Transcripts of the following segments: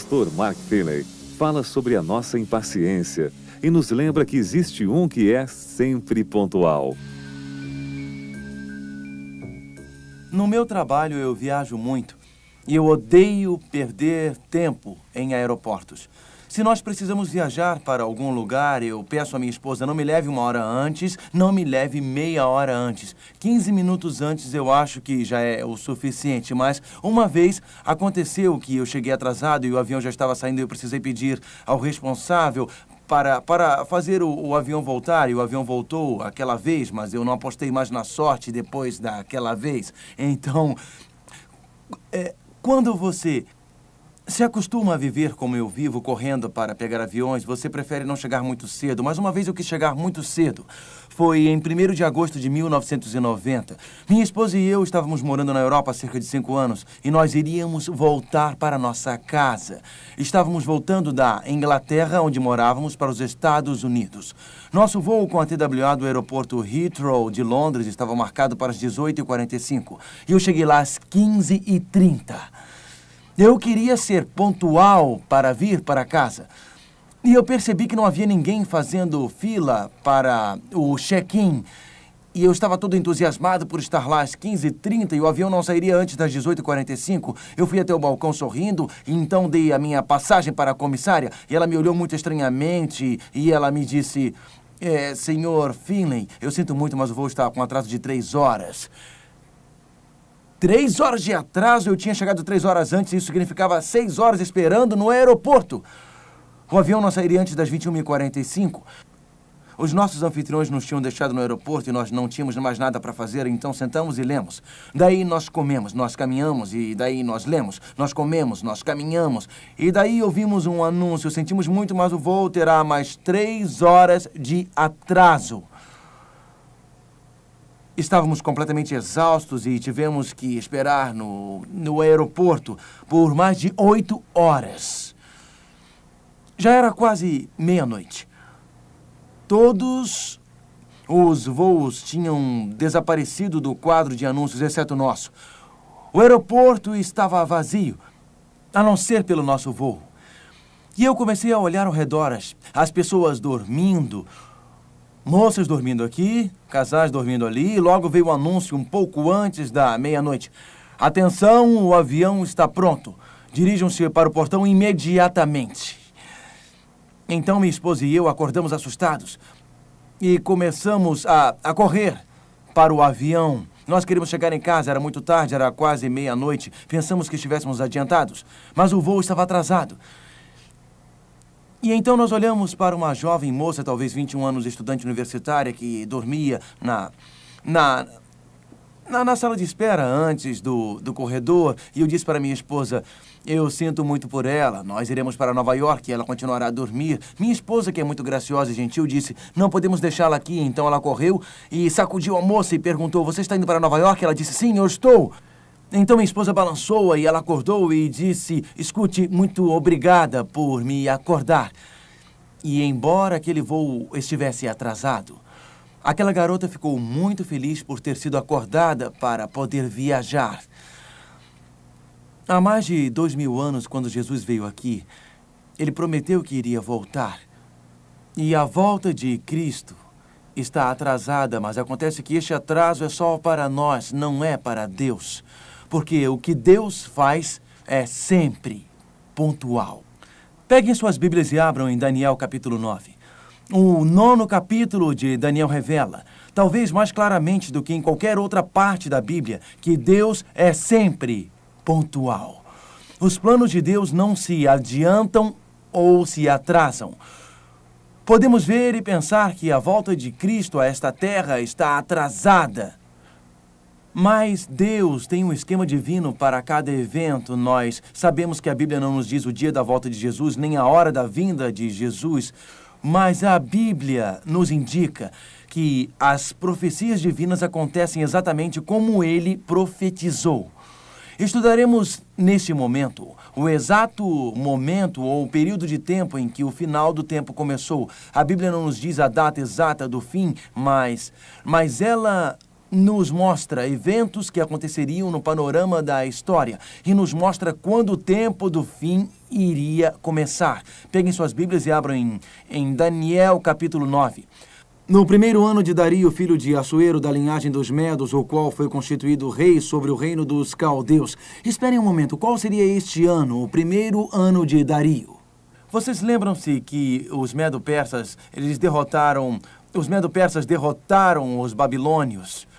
Pastor Mark Finney fala sobre a nossa impaciência e nos lembra que existe um que é sempre pontual. No meu trabalho eu viajo muito e eu odeio perder tempo em aeroportos. Se nós precisamos viajar para algum lugar, eu peço à minha esposa, não me leve uma hora antes, não me leve meia hora antes. 15 minutos antes eu acho que já é o suficiente, mas uma vez aconteceu que eu cheguei atrasado e o avião já estava saindo e eu precisei pedir ao responsável para, para fazer o, o, avião voltar, e o avião voltou aquela vez, mas eu não apostei mais na sorte depois daquela vez. Então, é, quando você se acostuma a viver como eu vivo, correndo para pegar aviões, você prefere não chegar muito cedo. Mas uma vez eu quis chegar muito cedo. Foi em 1 de agosto de 1990. Minha esposa e eu estávamos morando na Europa há cerca de cinco anos e nós iríamos voltar para nossa casa. Estávamos voltando da Inglaterra, onde morávamos, para os Estados Unidos. Nosso voo com a TWA do aeroporto Heathrow de Londres estava marcado para as 18h45 e eu cheguei lá às 15h30. Eu queria ser pontual para vir para casa. E eu percebi que não havia ninguém fazendo fila para o check-in. E eu estava todo entusiasmado por estar lá às 15h30 e o avião não sairia antes das 18h45. Eu fui até o balcão sorrindo e então dei a minha passagem para a comissária. E ela me olhou muito estranhamente e ela me disse: é, Senhor Finley, eu sinto muito, mas o voo está com atraso de três horas. Três horas de atraso, eu tinha chegado três horas antes, e isso significava seis horas esperando no aeroporto. O avião não sairia antes das 21h45. Os nossos anfitriões nos tinham deixado no aeroporto e nós não tínhamos mais nada para fazer, então sentamos e lemos. Daí nós comemos, nós caminhamos e daí nós lemos. Nós comemos, nós caminhamos. E daí ouvimos um anúncio. Sentimos muito, mas o voo terá mais três horas de atraso. Estávamos completamente exaustos e tivemos que esperar no, no aeroporto por mais de oito horas. Já era quase meia-noite. Todos os voos tinham desaparecido do quadro de anúncios, exceto o nosso. O aeroporto estava vazio, a não ser pelo nosso voo. E eu comecei a olhar ao redor, as, as pessoas dormindo, Moças dormindo aqui, casais dormindo ali, e logo veio o anúncio um pouco antes da meia-noite. Atenção, o avião está pronto. Dirijam-se para o portão imediatamente. Então minha esposa e eu acordamos assustados e começamos a, a correr para o avião. Nós queríamos chegar em casa, era muito tarde, era quase meia-noite. Pensamos que estivéssemos adiantados, mas o voo estava atrasado. E então nós olhamos para uma jovem moça, talvez 21 anos, estudante universitária, que dormia na, na, na, na, sala de espera antes do, do corredor. E eu disse para minha esposa: Eu sinto muito por ela. Nós iremos para Nova York e ela continuará a dormir. Minha esposa, que é muito graciosa e gentil, disse: Não podemos deixá-la aqui. Então ela correu e sacudiu a moça e perguntou: Você está indo para Nova York? Ela disse: Sim, eu estou. Então minha esposa balançou-a e ela acordou e disse: Escute, muito obrigada por me acordar. E embora aquele voo estivesse atrasado, aquela garota ficou muito feliz por ter sido acordada para poder viajar. Há mais de dois mil anos, quando Jesus veio aqui, ele prometeu que iria voltar. E a volta de Cristo está atrasada, mas acontece que este atraso é só para nós, não é para Deus. Porque o que Deus faz é sempre pontual. Peguem suas Bíblias e abram em Daniel capítulo 9. O nono capítulo de Daniel revela, talvez mais claramente do que em qualquer outra parte da Bíblia, que Deus é sempre pontual. Os planos de Deus não se adiantam ou se atrasam. Podemos ver e pensar que a volta de Cristo a esta terra está atrasada. Mas Deus tem um esquema divino para cada evento. Nós sabemos que a Bíblia não nos diz o dia da volta de Jesus, nem a hora da vinda de Jesus, mas a Bíblia nos indica que as profecias divinas acontecem exatamente como ele profetizou. Estudaremos neste momento o exato momento ou período de tempo em que o final do tempo começou. A Bíblia não nos diz a data exata do fim, mas, mas ela nos mostra eventos que aconteceriam no panorama da história e nos mostra quando o tempo do fim iria começar. Peguem suas Bíblias e abram em, em Daniel capítulo 9. No primeiro ano de Dario, filho de Assuero, da linhagem dos Medos, o qual foi constituído rei sobre o reino dos caldeus. Esperem um momento, qual seria este ano, o primeiro ano de Dario? Vocês lembram-se que os Medo-Persas, eles derrotaram, os Medo-Persas derrotaram os babilônios.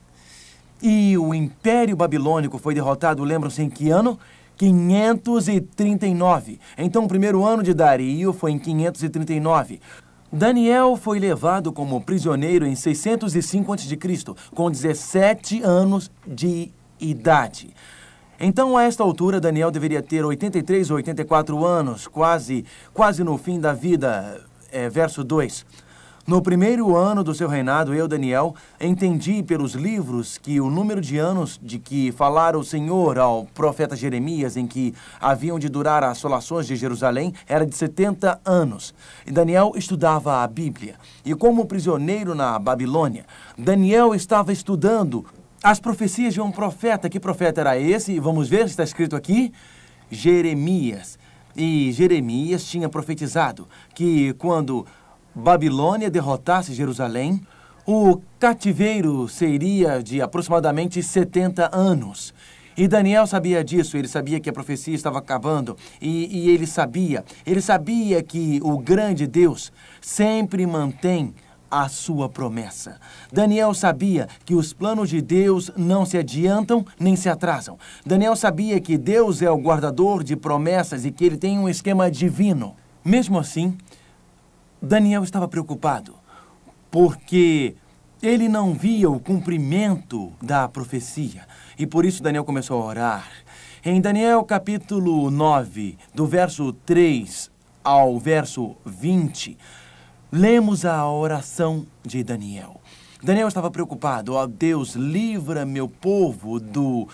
E o Império Babilônico foi derrotado, lembram-se em que ano? 539. Então, o primeiro ano de Dario foi em 539. Daniel foi levado como prisioneiro em 605 a.C., com 17 anos de idade. Então, a esta altura, Daniel deveria ter 83 ou 84 anos, quase, quase no fim da vida. É, verso 2. No primeiro ano do seu reinado, eu, Daniel, entendi pelos livros que o número de anos de que falara o Senhor ao profeta Jeremias, em que haviam de durar as assolações de Jerusalém, era de 70 anos. E Daniel estudava a Bíblia. E como prisioneiro na Babilônia, Daniel estava estudando as profecias de um profeta. Que profeta era esse? Vamos ver, está escrito aqui: Jeremias. E Jeremias tinha profetizado que quando Babilônia derrotasse Jerusalém, o cativeiro seria de aproximadamente 70 anos. E Daniel sabia disso, ele sabia que a profecia estava acabando, e, e, ele sabia, ele sabia que o grande Deus sempre mantém a sua promessa. Daniel sabia que os planos de Deus não se adiantam nem se atrasam. Daniel sabia que Deus é o guardador de promessas e que ele tem um esquema divino. Mesmo assim, Daniel estava preocupado, porque ele não via o cumprimento da profecia. E por isso Daniel começou a orar. Em Daniel capítulo 9, do verso 3 ao verso 20, lemos a oração de Daniel. Daniel estava preocupado. Ó oh, Deus, livra meu povo do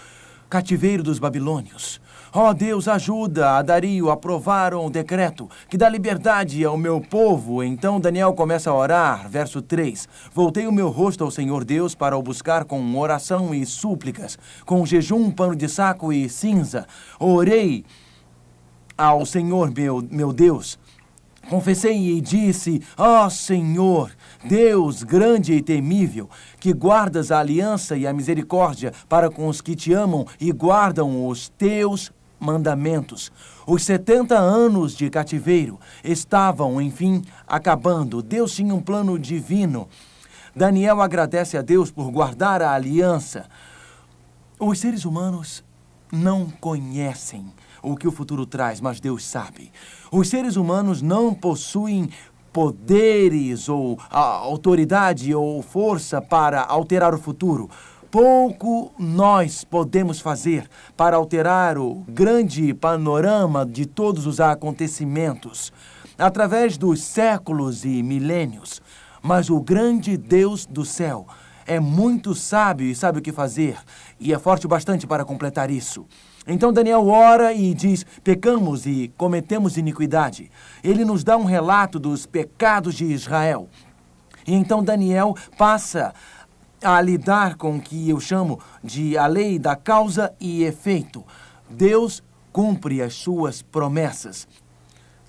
cativeiro dos babilônios. Ó oh, Deus, ajuda a Dario a aprovar um decreto que dá liberdade ao meu povo. Então Daniel começa a orar, verso 3. Voltei o meu rosto ao Senhor Deus para o buscar com oração e súplicas, com jejum, pano de saco e cinza. Orei ao Senhor meu, meu Deus. Confessei e disse: Ó oh, Senhor, Deus grande e temível, que guardas a aliança e a misericórdia para com os que te amam e guardam os teus mandamentos. Os 70 anos de cativeiro estavam, enfim, acabando. Deus tinha um plano divino. Daniel agradece a Deus por guardar a aliança. Os seres humanos não conhecem o que o futuro traz, mas Deus sabe. Os seres humanos não possuem poderes ou autoridade ou força para alterar o futuro pouco nós podemos fazer para alterar o grande panorama de todos os acontecimentos através dos séculos e milênios. Mas o grande Deus do céu é muito sábio e sabe o que fazer, e é forte bastante para completar isso. Então Daniel ora e diz: pecamos e cometemos iniquidade. Ele nos dá um relato dos pecados de Israel. E então Daniel passa a lidar com o que eu chamo de a lei da causa e efeito. Deus cumpre as suas promessas.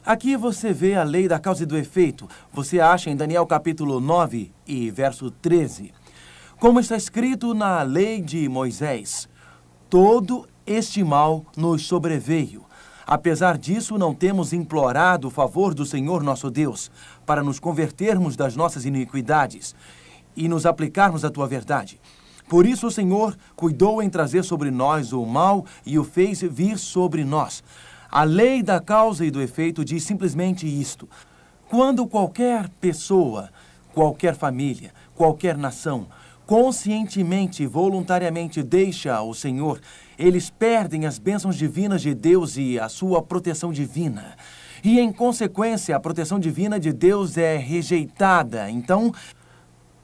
Aqui você vê a lei da causa e do efeito. Você acha em Daniel capítulo 9 e verso 13. Como está escrito na lei de Moisés, todo este mal nos sobreveio. Apesar disso, não temos implorado o favor do Senhor nosso Deus para nos convertermos das nossas iniquidades e nos aplicarmos a tua verdade. Por isso o Senhor cuidou em trazer sobre nós o mal e o fez vir sobre nós. A lei da causa e do efeito diz simplesmente isto: quando qualquer pessoa, qualquer família, qualquer nação, conscientemente e voluntariamente deixa o Senhor, eles perdem as bênçãos divinas de Deus e a sua proteção divina. E, em consequência, a proteção divina de Deus é rejeitada. Então,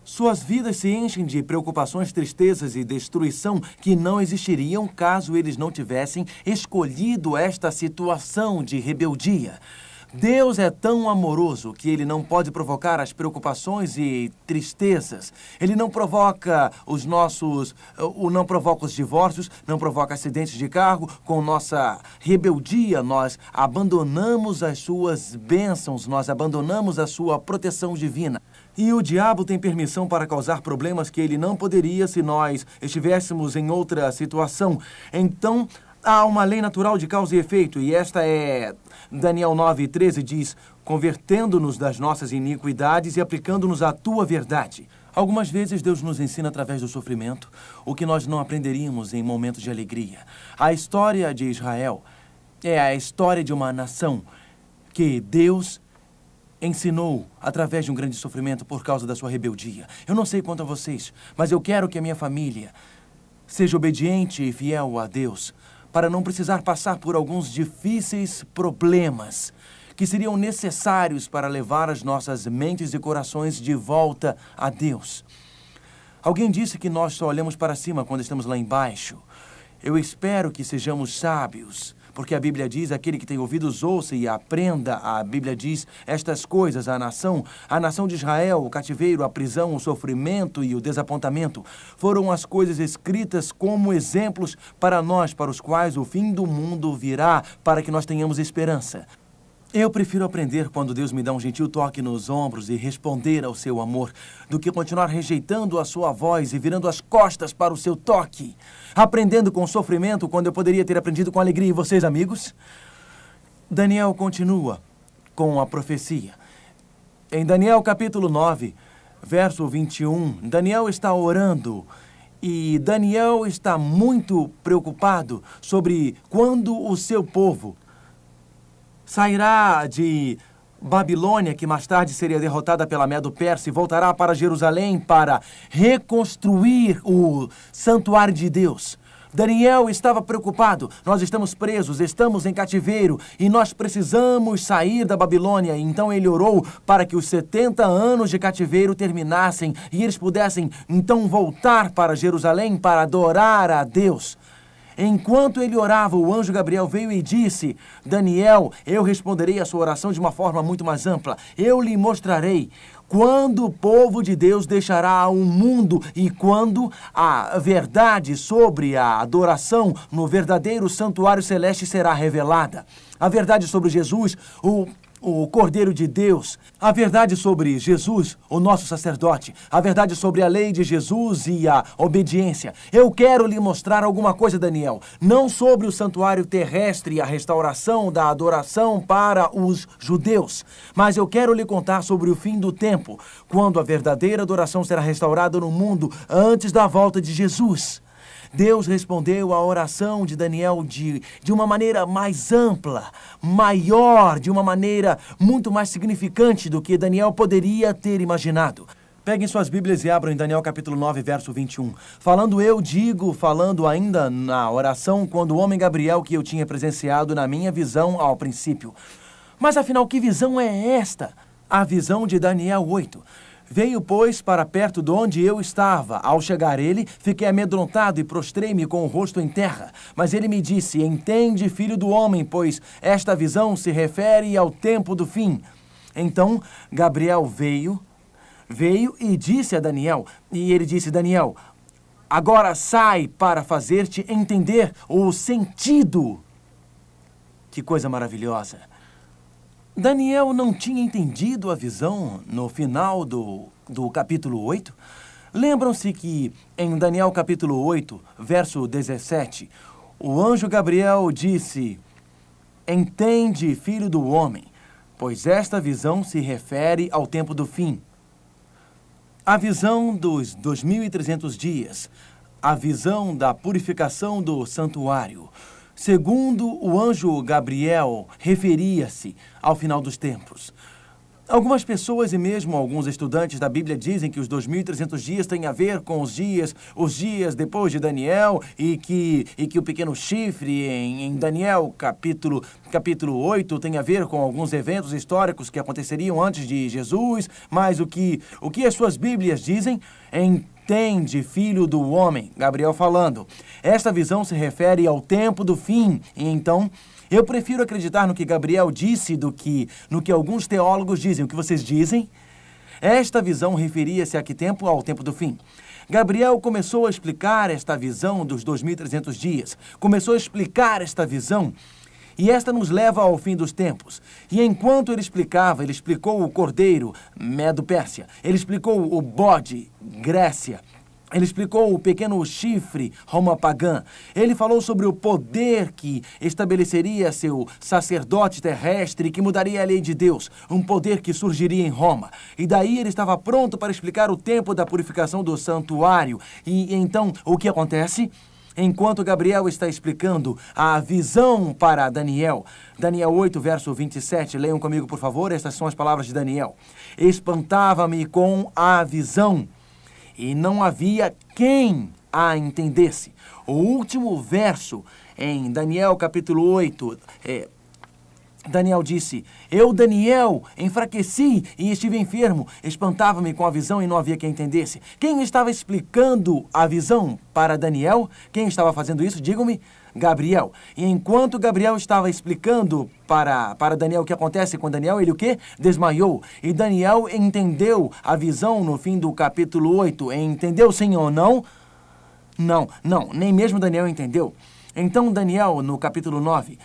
Suas vidas se enchem de preocupações, tristezas e destruição que não existiriam caso eles não tivessem escolhido esta situação de rebeldia. Deus é tão amoroso que ele não pode provocar as preocupações e tristezas. Ele não provoca os nossos. O não provoca os divórcios, não provoca acidentes de carro. Com nossa rebeldia, nós abandonamos as suas bênçãos, nós abandonamos a sua proteção divina. E o diabo tem permissão para causar problemas que ele não poderia se nós estivéssemos em outra situação. Então, há uma lei natural de causa e efeito, e esta é Daniel 9,13 diz: convertendo-nos das nossas iniquidades e aplicando-nos à tua verdade. Algumas vezes Deus nos ensina através do sofrimento o que nós não aprenderíamos em momentos de alegria. A história de Israel é a história de uma nação que Deus ensinou através de um grande sofrimento por causa da sua rebeldia. Eu não sei quanto a vocês, mas eu quero que a minha família seja obediente e fiel a Deus para não precisar passar por alguns difíceis problemas que seriam necessários para levar as nossas mentes e corações de volta a Deus. Alguém disse que nós só olhamos para cima quando estamos lá embaixo. Eu espero que sejamos sábios porque a Bíblia diz: aquele que tem ouvidos, ouça e aprenda. A Bíblia diz estas coisas à nação. A nação de Israel, o cativeiro, a prisão, o sofrimento e o desapontamento foram as coisas escritas como exemplos para nós, para os quais o fim do mundo virá, para que nós tenhamos esperança. Eu prefiro aprender quando Deus me dá um gentil toque nos ombros e responder ao seu amor, do que continuar rejeitando a sua voz e virando as costas para o seu toque. Aprendendo com sofrimento quando eu poderia ter aprendido com alegria. E vocês, amigos? Daniel continua com a profecia. Em Daniel capítulo 9, verso 21, Daniel está orando e Daniel está muito preocupado sobre quando o seu povo sairá de Babilônia, que mais tarde seria derrotada pela Medo-Persa, e voltará para Jerusalém para reconstruir o santuário de Deus. Daniel estava preocupado. Nós estamos presos, estamos em cativeiro e nós precisamos sair da Babilônia. Então ele orou para que os 70 anos de cativeiro terminassem e eles pudessem então voltar para Jerusalém para adorar a Deus. Enquanto ele orava, o anjo Gabriel veio e disse: Daniel, eu responderei a sua oração de uma forma muito mais ampla. Eu lhe mostrarei quando o povo de Deus deixará o mundo e quando a verdade sobre a adoração no verdadeiro santuário celeste será revelada. A verdade sobre Jesus, o o Cordeiro de Deus, a verdade sobre Jesus, o nosso sacerdote, a verdade sobre a lei de Jesus e a obediência. Eu quero lhe mostrar alguma coisa, Daniel, não sobre o santuário terrestre e a restauração da adoração para os judeus, mas eu quero lhe contar sobre o fim do tempo, quando a verdadeira adoração será restaurada no mundo antes da volta de Jesus. Deus respondeu à oração de Daniel de, de uma maneira mais ampla, maior, de uma maneira muito mais significante do que Daniel poderia ter imaginado. Peguem suas Bíblias e abram em Daniel capítulo 9, verso 21. Falando eu, digo, falando ainda na oração, quando o homem Gabriel que eu tinha presenciado na minha visão ao princípio. Mas afinal, que visão é esta? A visão de Daniel 8. Veio, pois, para perto de onde eu estava. Ao chegar ele, fiquei amedrontado e prostrei-me com o rosto em terra. Mas ele me disse: Entende, filho do homem, pois esta visão se refere ao tempo do fim. Então Gabriel veio, veio e disse a Daniel, e ele disse: Daniel, agora sai para fazer-te entender o sentido. Que coisa maravilhosa! Daniel não tinha entendido a visão no final do, do capítulo 8? Lembram-se que em Daniel capítulo 8, verso 17, o anjo Gabriel disse: Entende, filho do homem, pois esta visão se refere ao tempo do fim. A visão dos 2.300 dias, a visão da purificação do santuário, Segundo o anjo Gabriel, referia-se ao final dos tempos. Algumas pessoas e mesmo alguns estudantes da Bíblia dizem que os 2.300 dias têm a ver com os dias, os dias depois de Daniel e que, e que o pequeno chifre em, em Daniel capítulo, capítulo 8 tem a ver com alguns eventos históricos que aconteceriam antes de Jesus, mas o que, o que as suas Bíblias dizem Entende, filho do homem, Gabriel falando. Esta visão se refere ao tempo do fim, e então eu prefiro acreditar no que Gabriel disse do que no que alguns teólogos dizem. O que vocês dizem? Esta visão referia-se a que tempo? Ao tempo do fim. Gabriel começou a explicar esta visão dos 2.300 dias. Começou a explicar esta visão. E esta nos leva ao fim dos tempos. E enquanto ele explicava, ele explicou o cordeiro, Medo-Pérsia. Ele explicou o bode, Grécia. Ele explicou o pequeno chifre Roma pagã. Ele falou sobre o poder que estabeleceria seu sacerdote terrestre que mudaria a lei de Deus, um poder que surgiria em Roma. E daí ele estava pronto para explicar o tempo da purificação do santuário. E então, o que acontece? Enquanto Gabriel está explicando a visão para Daniel, Daniel 8, verso 27, leiam comigo, por favor, estas são as palavras de Daniel. Espantava-me com a visão e não havia quem a entendesse. O último verso em Daniel capítulo 8, é, Daniel disse: Eu, Daniel, enfraqueci e estive enfermo. Espantava-me com a visão e não havia quem entendesse. Quem estava explicando a visão para Daniel? Quem estava fazendo isso? Digam-me. Gabriel. E enquanto Gabriel estava explicando para, para Daniel o que acontece com Daniel, ele o quê? Desmaiou. E Daniel entendeu a visão no fim do capítulo 8. Entendeu sim ou não? Não, não, nem mesmo Daniel entendeu. Então, Daniel, no capítulo 9,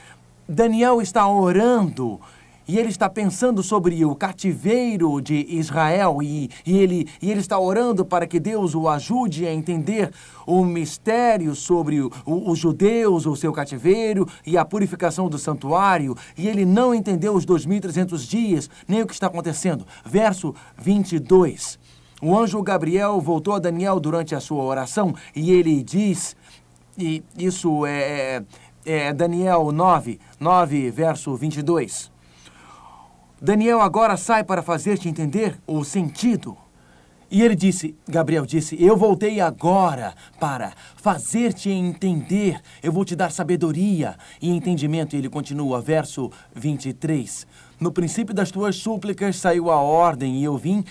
Daniel está orando e ele está pensando sobre o cativeiro de Israel e, e, ele, e ele está orando para que Deus o ajude a entender o mistério sobre os judeus, o seu cativeiro e a purificação do santuário. E ele não entendeu os 2.300 dias, nem o que está acontecendo. Verso 22. O anjo Gabriel voltou a Daniel durante a sua oração e ele diz, e isso é, é, Daniel 9, 9, verso 22. Daniel agora sai para fazer-te entender o sentido. E ele disse, Gabriel disse: Eu voltei agora para fazer-te entender. Eu vou te dar sabedoria e entendimento. E ele continua, verso 23. No princípio das tuas súplicas saiu a ordem, e eu vim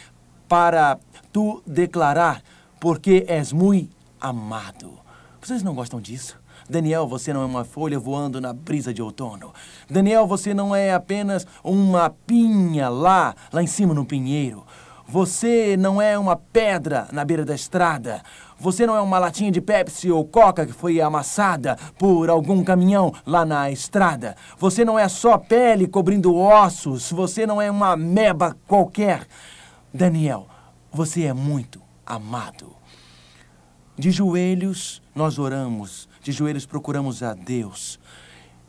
para tu declarar, porque és muito amado. Vocês não gostam disso? Daniel, você não é uma folha voando na brisa de outono. Daniel, você não é apenas uma pinha lá, lá em cima no pinheiro. Você não é uma pedra na beira da estrada. Você não é uma latinha de Pepsi ou Coca que foi amassada por algum caminhão lá na estrada. Você não é só pele cobrindo ossos. Você não é uma meba qualquer. Daniel, você é muito amado. De joelhos, nós oramos de joelhos procuramos a Deus.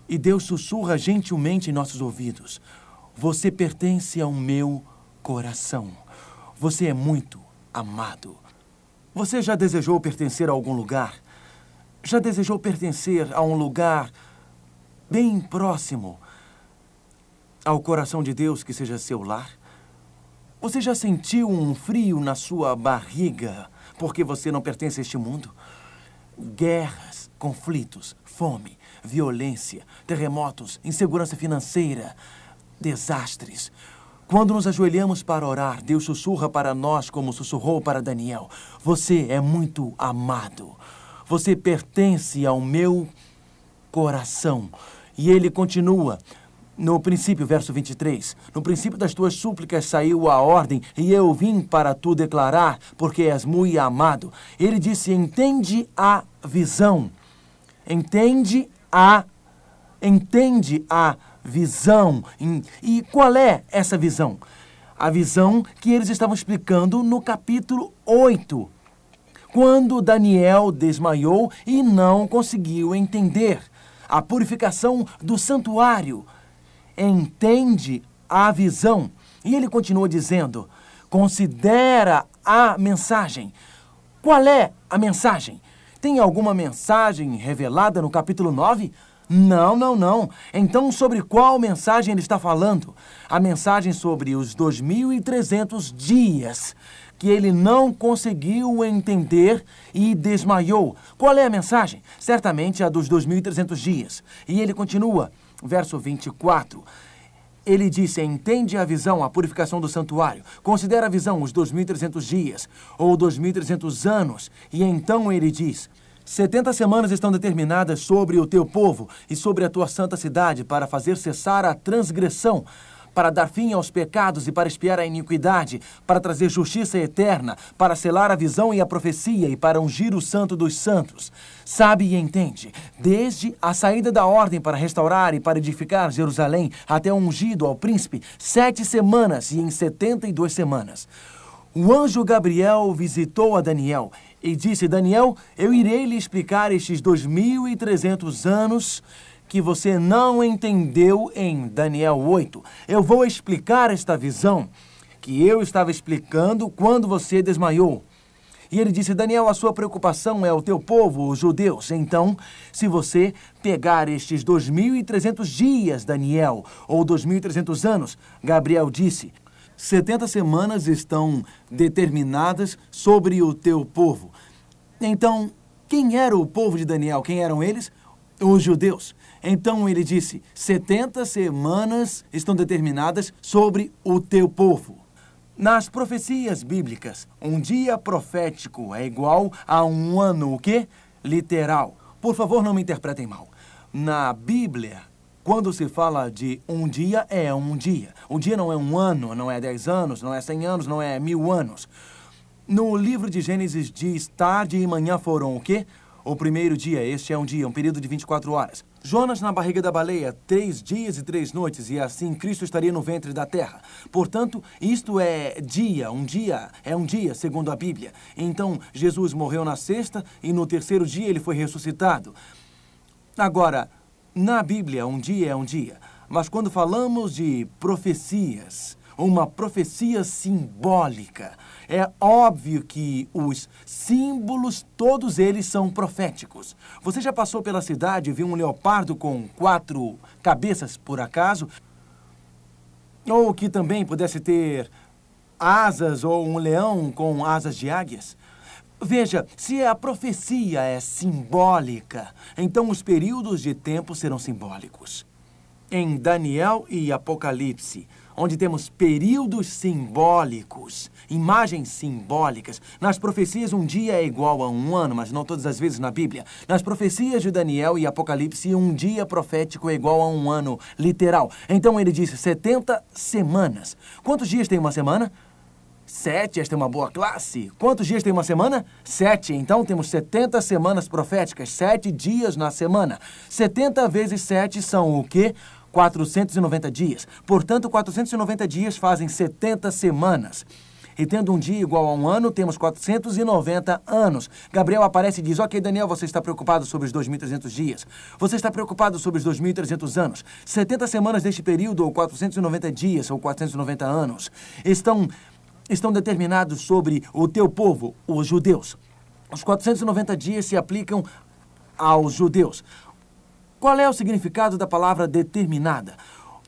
E Deus sussurra gentilmente em nossos ouvidos: Você pertence ao meu coração. Você é muito amado. Você já desejou pertencer a algum lugar? Já desejou pertencer a um lugar bem próximo ao coração de Deus que seja seu lar? Você já sentiu um frio na sua barriga porque você não pertence a este mundo? Guerras, conflitos, fome, violência, terremotos, insegurança financeira, desastres. Quando nos ajoelhamos para orar, Deus sussurra para nós como sussurrou para Daniel: Você é muito amado. Você pertence ao meu coração. E ele continua: no princípio, verso 23, no princípio das tuas súplicas saiu a ordem, e eu vim para tu declarar, porque és muito amado. Ele disse: entende a visão entende a entende a visão. E qual é essa visão? A visão que eles estavam explicando no capítulo 8, quando Daniel desmaiou e não conseguiu entender a purificação do santuário. Entende a visão. E ele continua dizendo: considera a mensagem. Qual é a mensagem? Tem alguma mensagem revelada no capítulo 9? Não, não, não. Então, sobre qual mensagem ele está falando? A mensagem sobre os 2.300 dias que ele não conseguiu entender e desmaiou. Qual é a mensagem? Certamente a dos 2.300 dias. E ele continua, verso 24. Ele disse: entende a visão, a purificação do santuário. Considera a visão, os 2.300 dias, ou 2.300 anos. E então ele diz: 70 semanas estão determinadas sobre o teu povo e sobre a tua santa cidade para fazer cessar a transgressão para dar fim aos pecados e para espiar a iniquidade, para trazer justiça eterna, para selar a visão e a profecia e para ungir o santo dos santos. Sabe e entende, desde a saída da ordem para restaurar e para edificar Jerusalém até o ungido ao príncipe, sete semanas e em setenta e duas semanas. O anjo Gabriel visitou a Daniel e disse: Daniel, eu irei lhe explicar estes dois mil e trezentos anos que você não entendeu em Daniel 8. Eu vou explicar esta visão que eu estava explicando quando você desmaiou. E ele disse: Daniel, a sua preocupação é o teu povo, os judeus. Então, se você pegar estes 2.300 dias, Daniel, ou 2.300 anos, Gabriel disse: 70 semanas estão determinadas sobre o teu povo. Então, quem era o povo de Daniel? Quem eram eles? Os judeus. Então ele disse: 70 semanas estão determinadas sobre o teu povo. Nas profecias bíblicas, um dia profético é igual a um ano, o quê? Literal. Por favor, não me interpretem mal. Na Bíblia, quando se fala de um dia, é um dia. Um dia não é um ano, não é dez anos, não é cem anos, não é mil anos. No livro de Gênesis diz: tarde e manhã foram o quê? O primeiro dia, este é um dia, um período de 24 horas. Jonas na barriga da baleia, três dias e três noites, e assim Cristo estaria no ventre da terra. Portanto, isto é dia, um dia é um dia, segundo a Bíblia. Então, Jesus morreu na sexta e no terceiro dia ele foi ressuscitado. Agora, na Bíblia, um dia é um dia. Mas quando falamos de profecias, uma profecia simbólica. É óbvio que os símbolos, todos eles são proféticos. Você já passou pela cidade e viu um leopardo com quatro cabeças, por acaso? Ou que também pudesse ter asas ou um leão com asas de águias? Veja, se a profecia é simbólica, então os períodos de tempo serão simbólicos. Em Daniel e Apocalipse, onde temos períodos simbólicos, imagens simbólicas. Nas profecias, um dia é igual a um ano, mas não todas as vezes na Bíblia. Nas profecias de Daniel e Apocalipse, um dia profético é igual a um ano literal. Então ele disse 70 semanas. Quantos dias tem uma semana? Sete, esta é uma boa classe. Quantos dias tem uma semana? Sete. Então temos 70 semanas proféticas, sete dias na semana. 70 vezes sete são o quê? 490 dias. Portanto, 490 dias fazem 70 semanas. E tendo um dia igual a um ano, temos 490 anos. Gabriel aparece e diz: Ok, Daniel, você está preocupado sobre os 2.300 dias. Você está preocupado sobre os 2.300 anos. 70 semanas deste período, ou 490 dias, ou 490 anos, estão, estão determinados sobre o teu povo, os judeus. Os 490 dias se aplicam aos judeus. Qual é o significado da palavra determinada?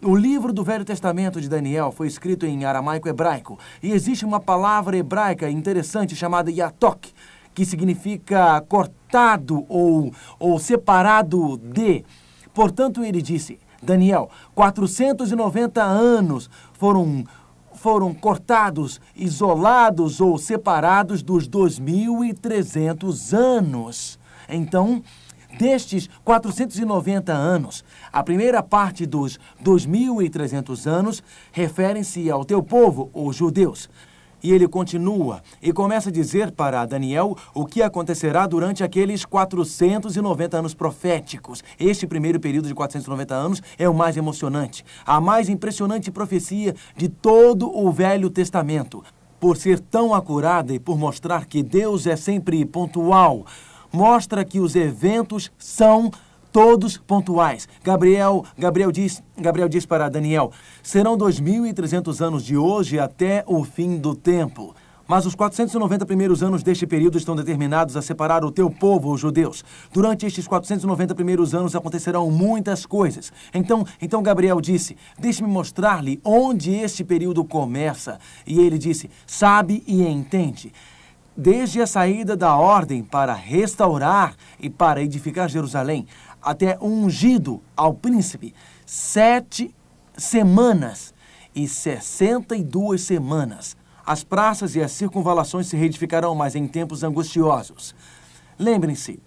O livro do Velho Testamento de Daniel foi escrito em aramaico hebraico e existe uma palavra hebraica interessante chamada yatok, que significa cortado ou, ou separado de. Portanto, ele disse, Daniel, 490 anos foram foram cortados, isolados ou separados dos 2.300 anos. Então, Destes 490 anos, a primeira parte dos 2.300 anos referem-se ao teu povo, os judeus. E ele continua e começa a dizer para Daniel o que acontecerá durante aqueles 490 anos proféticos. Este primeiro período de 490 anos é o mais emocionante, a mais impressionante profecia de todo o Velho Testamento. Por ser tão acurada e por mostrar que Deus é sempre pontual, mostra que os eventos são todos pontuais. Gabriel, Gabriel diz, Gabriel diz para Daniel: serão 2300 anos de hoje até o fim do tempo. Mas os 490 primeiros anos deste período estão determinados a separar o teu povo, os judeus. Durante estes 490 primeiros anos acontecerão muitas coisas. Então, então Gabriel disse: Deixe-me mostrar-lhe onde este período começa. E ele disse: Sabe e entende desde a saída da ordem para restaurar e para edificar Jerusalém, até ungido ao príncipe, sete semanas e sessenta e duas semanas. As praças e as circunvalações se reedificarão, mas em tempos angustiosos. Lembrem-se,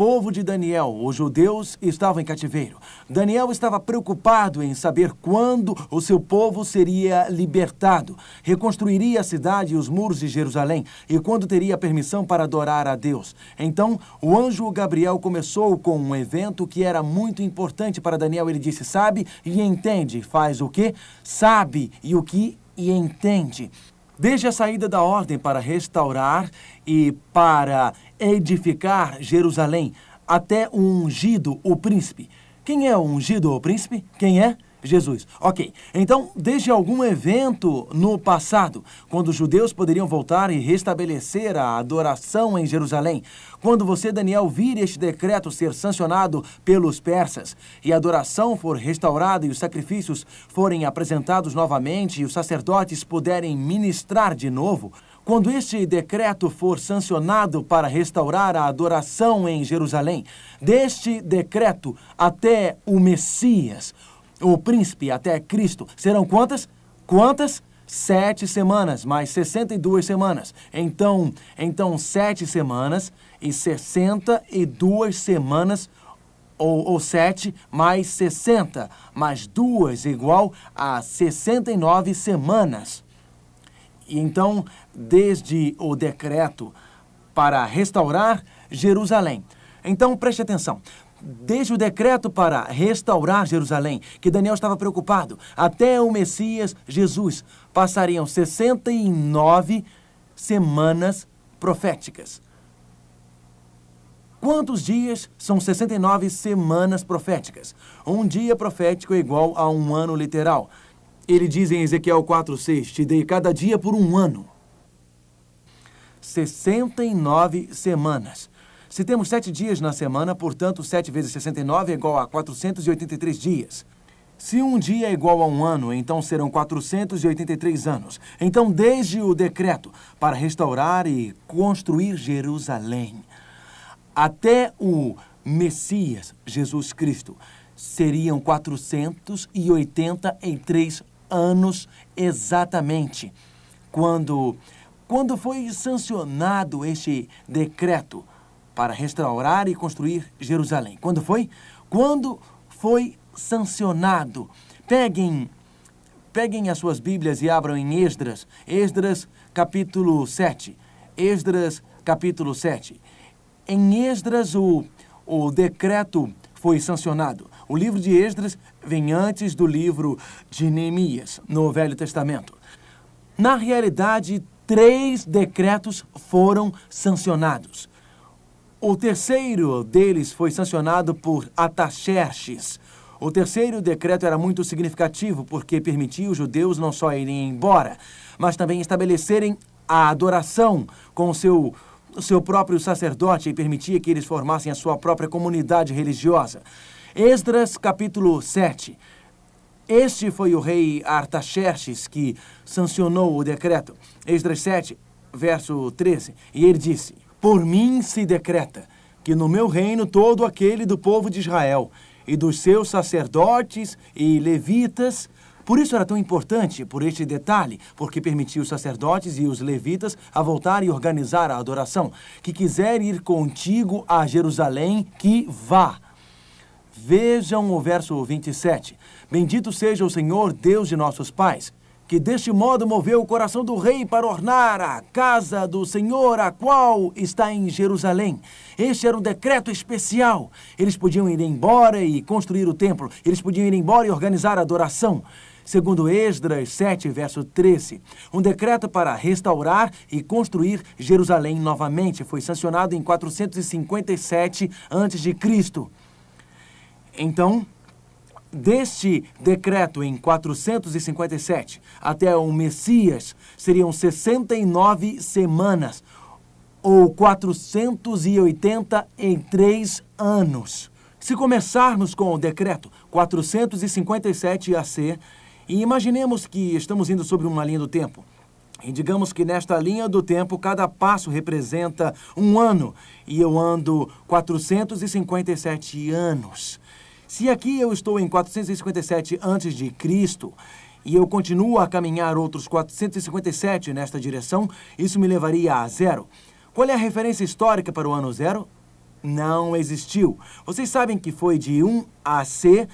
povo de Daniel, os judeus, estavam em cativeiro. Daniel estava preocupado em saber quando o seu povo seria libertado, reconstruiria a cidade e os muros de Jerusalém e quando teria permissão para adorar a Deus. Então, o anjo Gabriel começou com um evento que era muito importante para Daniel. Ele disse: Sabe e entende. Faz o quê? Sabe e o que e entende. Desde a saída da ordem para restaurar e para edificar Jerusalém, até o ungido, o príncipe. Quem é o ungido, o príncipe? Quem é? Jesus. Ok. Então, desde algum evento no passado, quando os judeus poderiam voltar e restabelecer a adoração em Jerusalém, quando você, Daniel, vir este decreto ser sancionado pelos persas e a adoração for restaurada e os sacrifícios forem apresentados novamente e os sacerdotes puderem ministrar de novo, quando este decreto for sancionado para restaurar a adoração em Jerusalém, deste decreto até o Messias, o príncipe até Cristo. Serão quantas? Quantas? Sete semanas, mais 62 semanas. Então, então sete semanas e 62 semanas, ou, ou 7 mais 60, mais 2 igual a 69 semanas. E então, desde o decreto para restaurar Jerusalém. Então, preste atenção desde o decreto para restaurar Jerusalém, que Daniel estava preocupado, até o Messias Jesus, passariam 69 semanas proféticas. Quantos dias são 69 semanas proféticas? Um dia profético é igual a um ano literal. Ele diz em Ezequiel 4,6: Te dei cada dia por um ano. 69 semanas. Se temos sete dias na semana, portanto, 7 vezes 69 é igual a 483 dias. Se um dia é igual a um ano, então serão 483 anos. Então, desde o decreto para restaurar e construir Jerusalém até o Messias, Jesus Cristo, seriam 483 anos exatamente. Quando, quando foi sancionado este decreto para restaurar e construir Jerusalém. Quando foi? Quando foi sancionado. Peguem, peguem as suas Bíblias e abram em Esdras, Esdras capítulo 7. Esdras capítulo 7. Em Esdras o, o decreto foi sancionado. O livro de Esdras vem antes do livro de Neemias, no Velho Testamento. Na realidade, três decretos foram sancionados. O terceiro deles foi sancionado por Ataxerxes. O terceiro decreto era muito significativo porque permitia os judeus não só irem embora, mas também estabelecerem a adoração com seu, seu próprio sacerdote e permitia que eles formassem a sua própria comunidade religiosa. Esdras capítulo 7. Este foi o rei Artaxerxes que sancionou o decreto. Esdras 7, verso 13. E ele disse: por mim se decreta que no meu reino todo aquele do povo de Israel e dos seus sacerdotes e levitas. Por isso era tão importante, por este detalhe, porque permitia os sacerdotes e os levitas a voltar e organizar a adoração. Que quiser ir contigo a Jerusalém, que vá. Vejam o verso 27. Bendito seja o Senhor, Deus de nossos pais, que deste modo moveu o coração do rei para ornar a casa do Senhor, a qual está em Jerusalém. Este era um decreto especial. Eles podiam ir embora e construir o templo. Eles podiam ir embora e organizar a adoração. Segundo Esdras 7, verso 13, um decreto para restaurar e construir Jerusalém novamente foi sancionado em 457 a.C. Então, Deste decreto em 457 até o Messias seriam 69 semanas ou 483 anos. Se começarmos com o decreto 457 AC e imaginemos que estamos indo sobre uma linha do tempo, e digamos que nesta linha do tempo, cada passo representa um ano, e eu ando 457 anos. Se aqui eu estou em 457 antes de Cristo e eu continuo a caminhar outros 457 nesta direção, isso me levaria a zero. Qual é a referência histórica para o ano zero? Não existiu. Vocês sabem que foi de 1 AC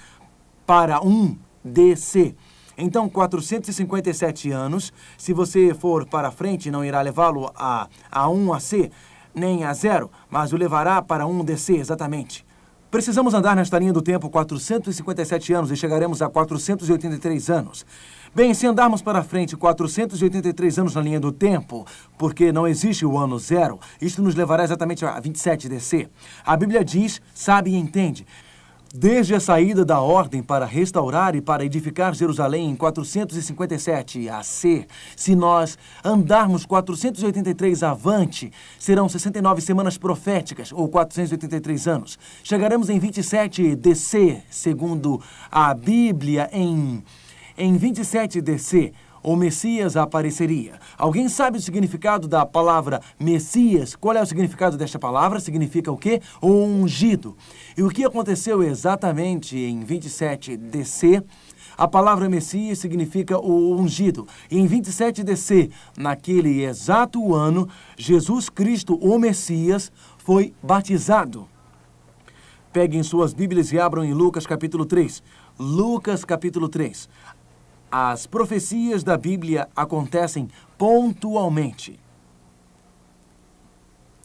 para 1 DC. Então, 457 anos, se você for para frente, não irá levá-lo a, a 1 AC, nem a 0, mas o levará para 1 DC, exatamente. Precisamos andar nesta linha do tempo 457 anos e chegaremos a 483 anos. Bem, se andarmos para frente 483 anos na linha do tempo, porque não existe o ano zero, isto nos levará exatamente a 27 DC. A Bíblia diz, sabe e entende. Desde a saída da ordem para restaurar e para edificar Jerusalém em 457 AC, se nós andarmos 483 avante, serão 69 semanas proféticas, ou 483 anos. Chegaremos em 27 DC, segundo a Bíblia, em, em 27 DC o Messias apareceria. Alguém sabe o significado da palavra Messias? Qual é o significado desta palavra? Significa o quê? O ungido. E o que aconteceu exatamente em 27 DC? A palavra Messias significa o ungido. E em 27 DC, naquele exato ano, Jesus Cristo, o Messias, foi batizado. Peguem suas Bíblias e abram em Lucas capítulo 3. Lucas capítulo 3. As profecias da Bíblia acontecem pontualmente.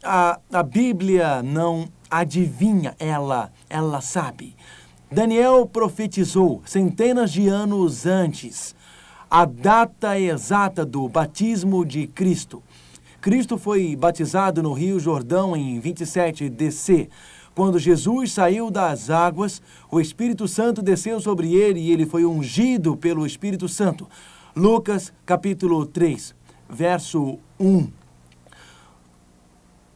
A, a Bíblia não adivinha, ela, ela sabe. Daniel profetizou centenas de anos antes a data exata do batismo de Cristo. Cristo foi batizado no Rio Jordão em 27 DC. Quando Jesus saiu das águas, o Espírito Santo desceu sobre ele e ele foi ungido pelo Espírito Santo. Lucas capítulo 3, verso 1.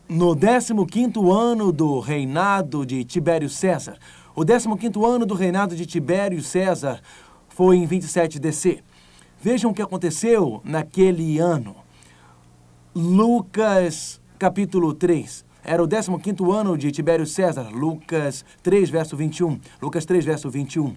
No 15 ano do reinado de Tibério César, o 15 ano do reinado de Tibério César foi em 27 DC. Vejam o que aconteceu naquele ano. Lucas capítulo 3, era o 15º ano de Tibério César, Lucas 3, verso 21. Lucas 3, verso 21.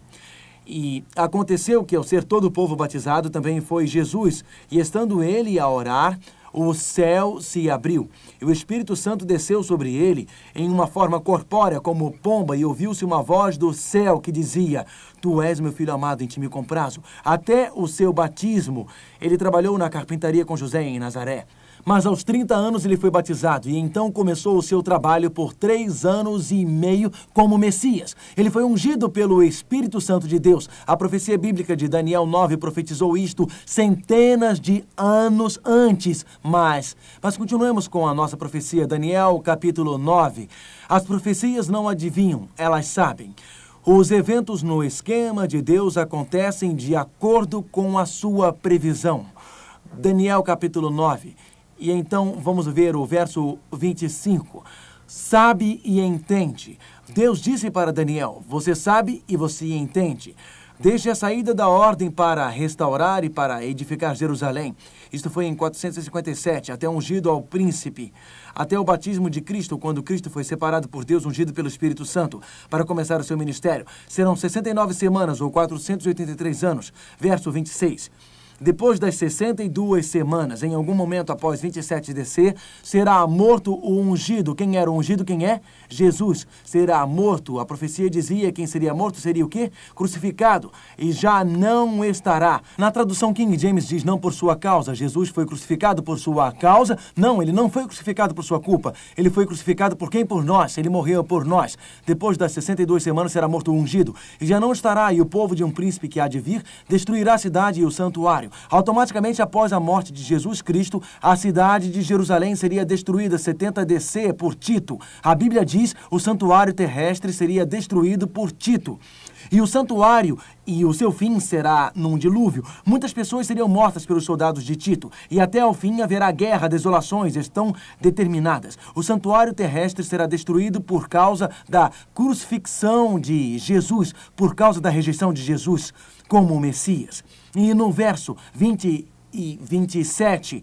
E aconteceu que, ao ser todo o povo batizado, também foi Jesus. E estando ele a orar, o céu se abriu, e o Espírito Santo desceu sobre ele em uma forma corpórea, como pomba, e ouviu-se uma voz do céu que dizia: Tu és meu filho amado, em ti me comprazo. Até o seu batismo, ele trabalhou na carpintaria com José em Nazaré. Mas aos 30 anos ele foi batizado e então começou o seu trabalho por três anos e meio como Messias. Ele foi ungido pelo Espírito Santo de Deus. A profecia bíblica de Daniel 9 profetizou isto centenas de anos antes. Mas, mas continuemos com a nossa profecia, Daniel capítulo 9. As profecias não adivinham, elas sabem. Os eventos no esquema de Deus acontecem de acordo com a sua previsão. Daniel capítulo 9. E então vamos ver o verso 25. Sabe e entende. Deus disse para Daniel: Você sabe e você entende. Desde a saída da ordem para restaurar e para edificar Jerusalém, isto foi em 457, até ungido ao príncipe, até o batismo de Cristo, quando Cristo foi separado por Deus, ungido pelo Espírito Santo, para começar o seu ministério. Serão 69 semanas ou 483 anos. Verso 26. Depois das 62 semanas, em algum momento após 27 DC, será morto o ungido. Quem era o ungido? Quem é? Jesus. Será morto. A profecia dizia quem seria morto seria o quê? Crucificado. E já não estará. Na tradução King James diz não por sua causa. Jesus foi crucificado por sua causa. Não, ele não foi crucificado por sua culpa. Ele foi crucificado por quem? Por nós. Ele morreu por nós. Depois das 62 semanas será morto o ungido. E já não estará. E o povo de um príncipe que há de vir destruirá a cidade e o santuário Automaticamente após a morte de Jesus Cristo, a cidade de Jerusalém seria destruída 70 DC por Tito. A Bíblia diz o santuário terrestre seria destruído por Tito. E o santuário e o seu fim será num dilúvio. Muitas pessoas seriam mortas pelos soldados de Tito. E até ao fim haverá guerra, desolações estão determinadas. O santuário terrestre será destruído por causa da crucifixão de Jesus, por causa da rejeição de Jesus como o Messias. E no verso 20 e 27,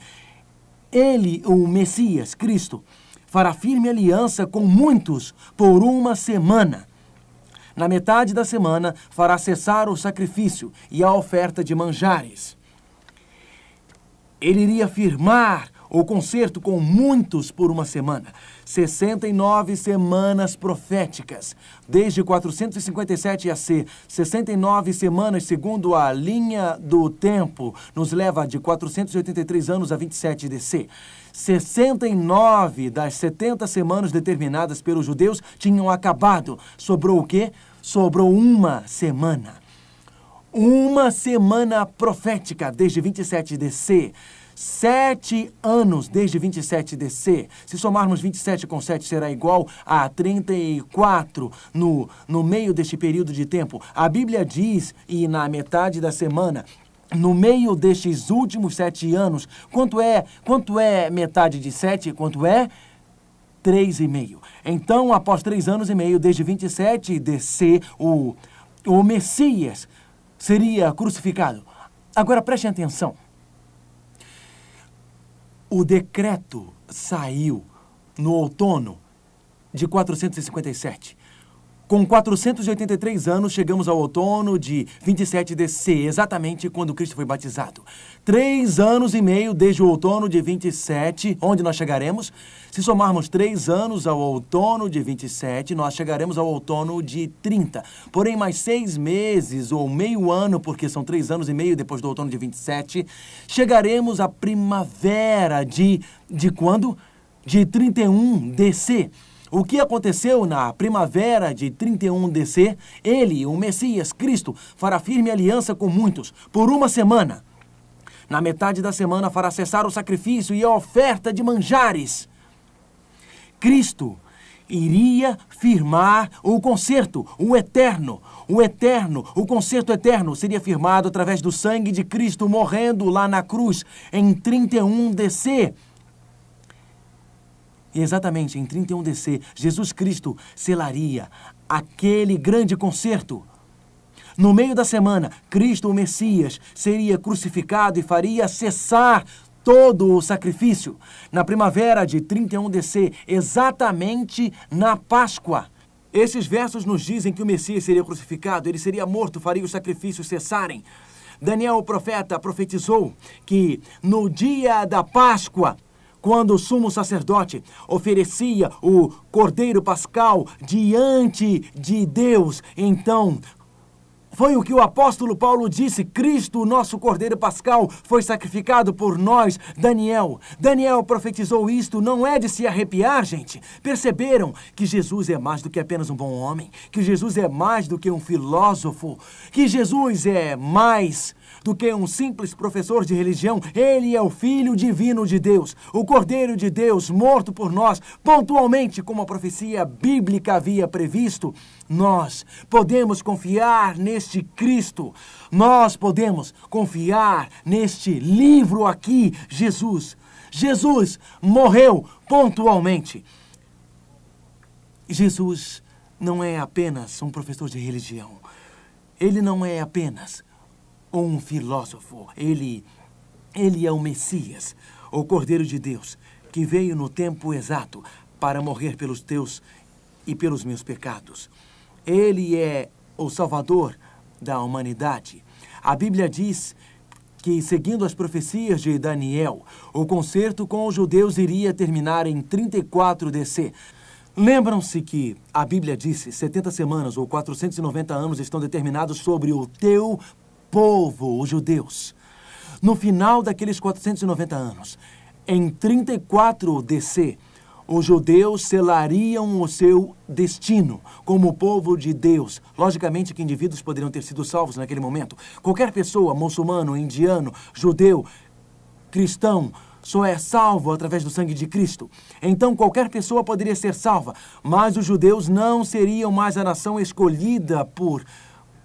ele, o Messias, Cristo, fará firme aliança com muitos por uma semana na metade da semana, fará cessar o sacrifício e a oferta de manjares. Ele iria firmar o concerto com muitos por uma semana. 69 semanas proféticas. Desde 457 AC, 69 semanas, segundo a linha do tempo, nos leva de 483 anos a 27 DC. 69 das 70 semanas determinadas pelos judeus tinham acabado. Sobrou o quê? Sobrou uma semana. Uma semana profética desde 27 DC. Sete anos desde 27 DC. Se somarmos 27 com 7, será igual a 34 no, no meio deste período de tempo. A Bíblia diz, e na metade da semana, no meio destes últimos sete anos, quanto é, quanto é metade de sete? Quanto é? Três e meio. Então, após três anos e meio, desde 27 DC, o, o Messias seria crucificado. Agora prestem atenção. O decreto saiu no outono de 457. Com 483 anos, chegamos ao outono de 27 DC, exatamente quando Cristo foi batizado. Três anos e meio desde o outono de 27, onde nós chegaremos? Se somarmos três anos ao outono de 27, nós chegaremos ao outono de 30. Porém, mais seis meses ou meio ano, porque são três anos e meio depois do outono de 27, chegaremos à primavera de. de quando? De 31 DC. O que aconteceu na primavera de 31 DC? Ele, o Messias, Cristo, fará firme aliança com muitos por uma semana. Na metade da semana fará cessar o sacrifício e a oferta de manjares. Cristo iria firmar o concerto, o eterno. O eterno, o concerto eterno seria firmado através do sangue de Cristo morrendo lá na cruz em 31 DC. E exatamente em 31 DC, Jesus Cristo selaria aquele grande concerto. No meio da semana, Cristo, o Messias, seria crucificado e faria cessar todo o sacrifício. Na primavera de 31 DC, exatamente na Páscoa. Esses versos nos dizem que o Messias seria crucificado, ele seria morto, faria os sacrifícios cessarem. Daniel, o profeta, profetizou que no dia da Páscoa, quando o sumo sacerdote oferecia o cordeiro pascal diante de Deus, então foi o que o apóstolo Paulo disse: Cristo, o nosso Cordeiro Pascal, foi sacrificado por nós, Daniel. Daniel profetizou isto, não é de se arrepiar, gente. Perceberam que Jesus é mais do que apenas um bom homem, que Jesus é mais do que um filósofo, que Jesus é mais do que um simples professor de religião. Ele é o Filho Divino de Deus, o Cordeiro de Deus, morto por nós, pontualmente, como a profecia bíblica havia previsto. Nós podemos confiar neste Cristo. Nós podemos confiar neste livro aqui, Jesus. Jesus morreu pontualmente. Jesus não é apenas um professor de religião. Ele não é apenas um filósofo. Ele, ele é o Messias, o Cordeiro de Deus, que veio no tempo exato para morrer pelos teus e pelos meus pecados. Ele é o Salvador da humanidade. A Bíblia diz que, seguindo as profecias de Daniel, o concerto com os judeus iria terminar em 34 DC. Lembram-se que a Bíblia disse 70 semanas ou 490 anos estão determinados sobre o teu povo, os judeus. No final daqueles 490 anos, em 34 DC, os judeus selariam o seu destino como povo de Deus. Logicamente que indivíduos poderiam ter sido salvos naquele momento. Qualquer pessoa, muçulmano, indiano, judeu, cristão, só é salvo através do sangue de Cristo. Então qualquer pessoa poderia ser salva, mas os judeus não seriam mais a nação escolhida por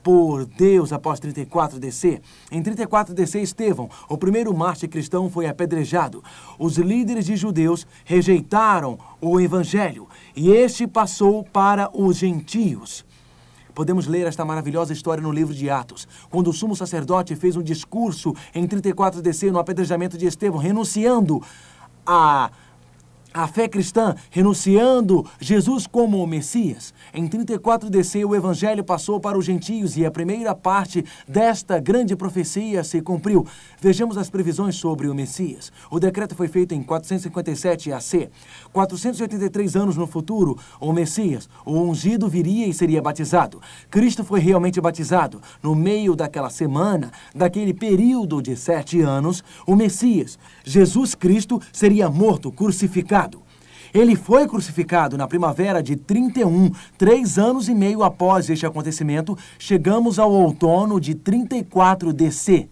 por Deus após 34 DC. Em 34 DC, Estevão, o primeiro mártir cristão, foi apedrejado. Os líderes de judeus rejeitaram o evangelho e este passou para os gentios. Podemos ler esta maravilhosa história no livro de Atos, quando o sumo sacerdote fez um discurso em 34 DC no apedrejamento de Estevão, renunciando a a fé cristã, renunciando Jesus como o Messias. Em 34 DC, o evangelho passou para os gentios e a primeira parte desta grande profecia se cumpriu. Vejamos as previsões sobre o Messias. O decreto foi feito em 457 AC. 483 anos no futuro, o Messias, o ungido, viria e seria batizado. Cristo foi realmente batizado. No meio daquela semana, daquele período de sete anos, o Messias, Jesus Cristo, seria morto, crucificado ele foi crucificado na primavera de 31, três anos e meio após este acontecimento, chegamos ao outono de 34 DC.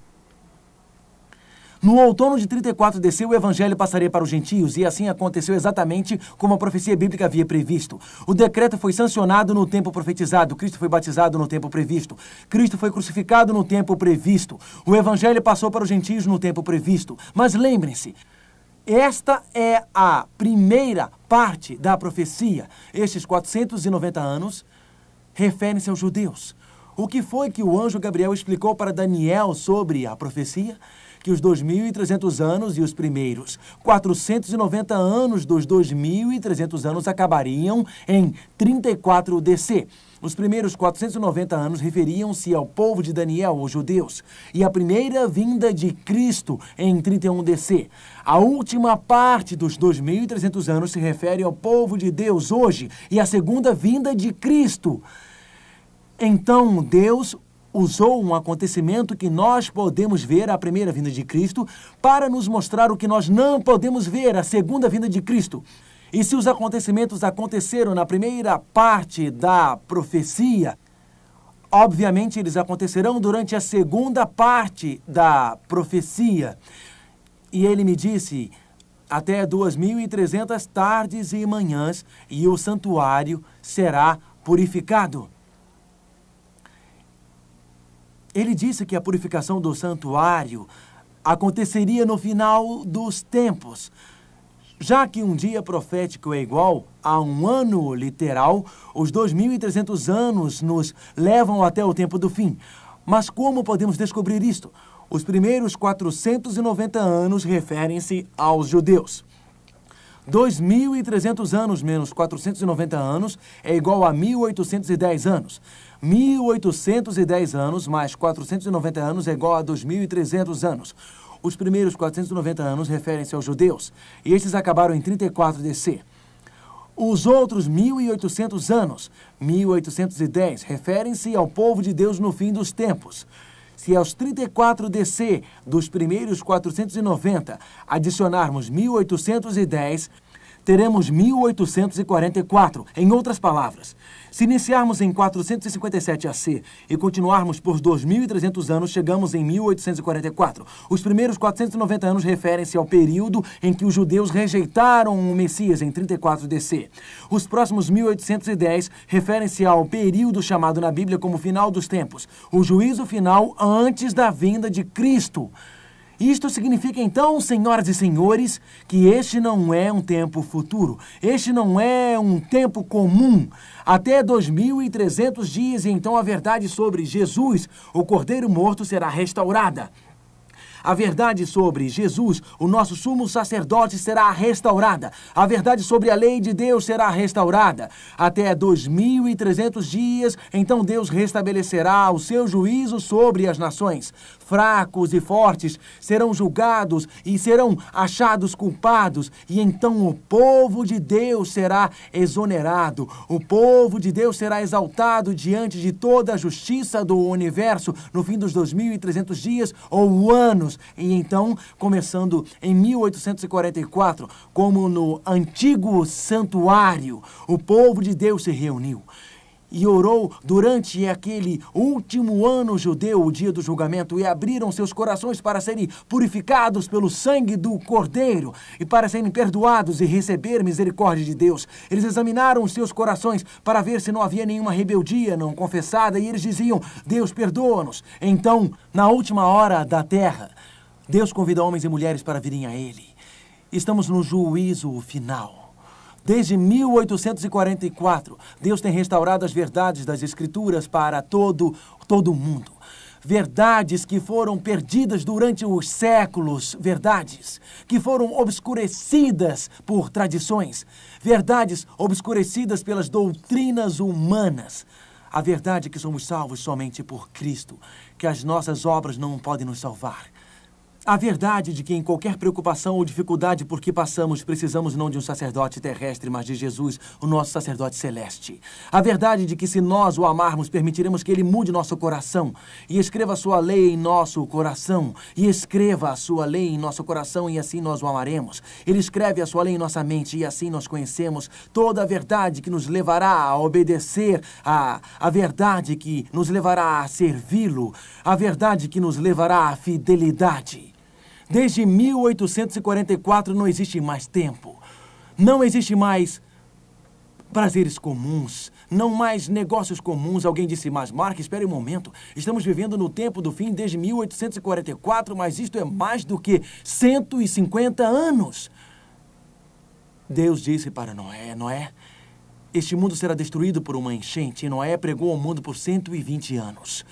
No outono de 34 DC, o evangelho passaria para os gentios, e assim aconteceu exatamente como a profecia bíblica havia previsto. O decreto foi sancionado no tempo profetizado, Cristo foi batizado no tempo previsto, Cristo foi crucificado no tempo previsto, o evangelho passou para os gentios no tempo previsto. Mas lembrem-se, esta é a primeira parte da profecia. Estes 490 anos referem-se aos judeus. O que foi que o anjo Gabriel explicou para Daniel sobre a profecia? Que os 2.300 anos e os primeiros 490 anos dos 2.300 anos acabariam em 34 DC. Os primeiros 490 anos referiam-se ao povo de Daniel, os judeus, e a primeira vinda de Cristo em 31 DC. A última parte dos 2.300 anos se refere ao povo de Deus hoje e a segunda vinda de Cristo. Então, Deus usou um acontecimento que nós podemos ver, a primeira vinda de Cristo, para nos mostrar o que nós não podemos ver, a segunda vinda de Cristo. E se os acontecimentos aconteceram na primeira parte da profecia, obviamente eles acontecerão durante a segunda parte da profecia. E ele me disse: até 2.300 tardes e manhãs, e o santuário será purificado. Ele disse que a purificação do santuário aconteceria no final dos tempos. Já que um dia profético é igual a um ano literal, os 2.300 anos nos levam até o tempo do fim. Mas como podemos descobrir isto? Os primeiros 490 anos referem-se aos judeus. 2.300 anos menos 490 anos é igual a 1.810 anos. 1.810 anos mais 490 anos é igual a 2.300 anos. Os primeiros 490 anos referem-se aos judeus, e estes acabaram em 34 DC. Os outros 1.800 anos, 1.810, referem-se ao povo de Deus no fim dos tempos. Se aos 34 DC dos primeiros 490 adicionarmos 1.810, teremos 1844. Em outras palavras, se iniciarmos em 457 AC e continuarmos por 2.300 anos, chegamos em 1844. Os primeiros 490 anos referem-se ao período em que os judeus rejeitaram o Messias em 34 DC. Os próximos 1810 referem-se ao período chamado na Bíblia como final dos tempos, o juízo final antes da vinda de Cristo. Isto significa então, senhoras e senhores, que este não é um tempo futuro, este não é um tempo comum. Até 2.300 dias, então a verdade sobre Jesus, o Cordeiro Morto, será restaurada. A verdade sobre Jesus, o nosso sumo sacerdote, será restaurada. A verdade sobre a lei de Deus será restaurada. Até 2.300 dias, então Deus restabelecerá o seu juízo sobre as nações. Fracos e fortes serão julgados e serão achados culpados, e então o povo de Deus será exonerado. O povo de Deus será exaltado diante de toda a justiça do universo no fim dos 2.300 dias ou anos e então, começando em 1844, como no antigo santuário, o povo de Deus se reuniu. E orou durante aquele último ano judeu, o dia do julgamento, e abriram seus corações para serem purificados pelo sangue do Cordeiro e para serem perdoados e receber misericórdia de Deus. Eles examinaram seus corações para ver se não havia nenhuma rebeldia não confessada e eles diziam: Deus, perdoa-nos. Então, na última hora da terra, Deus convida homens e mulheres para virem a Ele. Estamos no juízo final. Desde 1844, Deus tem restaurado as verdades das Escrituras para todo todo mundo. Verdades que foram perdidas durante os séculos, verdades que foram obscurecidas por tradições, verdades obscurecidas pelas doutrinas humanas. A verdade é que somos salvos somente por Cristo, que as nossas obras não podem nos salvar a verdade de que em qualquer preocupação ou dificuldade por que passamos, precisamos não de um sacerdote terrestre, mas de Jesus, o nosso sacerdote celeste. A verdade de que se nós o amarmos, permitiremos que ele mude nosso coração e escreva a sua lei em nosso coração, e escreva a sua lei em nosso coração e assim nós o amaremos. Ele escreve a sua lei em nossa mente e assim nós conhecemos toda a verdade que nos levará a obedecer a, a verdade que nos levará a servi-lo, a verdade que nos levará à fidelidade. Desde 1844 não existe mais tempo. Não existe mais prazeres comuns, não mais negócios comuns. Alguém disse, mas Mark, espere um momento. Estamos vivendo no tempo do fim desde 1844, mas isto é mais do que 150 anos. Deus disse para Noé, Noé, este mundo será destruído por uma enchente. E Noé pregou ao mundo por 120 anos.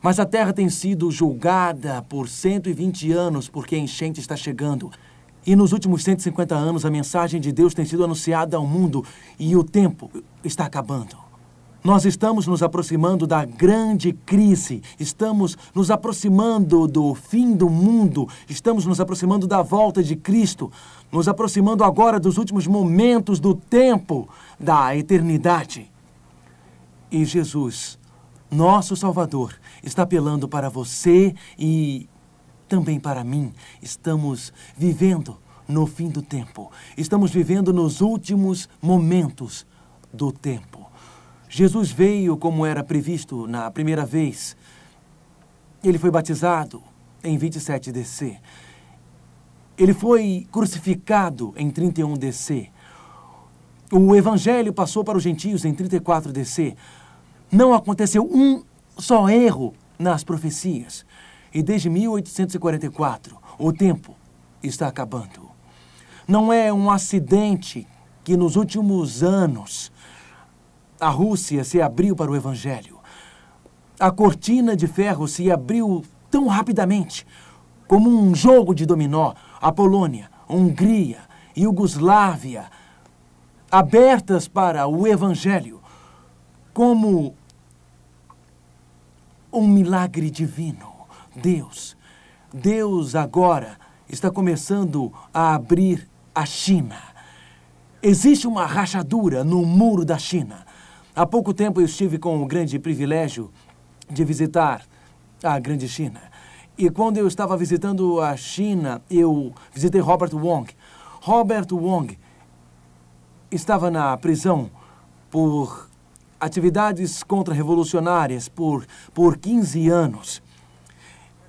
Mas a terra tem sido julgada por 120 anos porque a enchente está chegando. E nos últimos 150 anos a mensagem de Deus tem sido anunciada ao mundo e o tempo está acabando. Nós estamos nos aproximando da grande crise, estamos nos aproximando do fim do mundo, estamos nos aproximando da volta de Cristo, nos aproximando agora dos últimos momentos do tempo da eternidade. E Jesus nosso Salvador está apelando para você e também para mim. Estamos vivendo no fim do tempo. Estamos vivendo nos últimos momentos do tempo. Jesus veio como era previsto na primeira vez. Ele foi batizado em 27 DC. Ele foi crucificado em 31 DC. O evangelho passou para os gentios em 34 DC não aconteceu um só erro nas profecias. E desde 1844, o tempo está acabando. Não é um acidente que nos últimos anos a Rússia se abriu para o Evangelho. A cortina de ferro se abriu tão rapidamente como um jogo de dominó. A Polônia, Hungria, Iugoslávia, abertas para o Evangelho como um milagre divino. Deus, Deus agora está começando a abrir a China. Existe uma rachadura no muro da China. Há pouco tempo eu estive com o grande privilégio de visitar a Grande China. E quando eu estava visitando a China, eu visitei Robert Wong. Robert Wong estava na prisão por atividades contra-revolucionárias por, por 15 anos.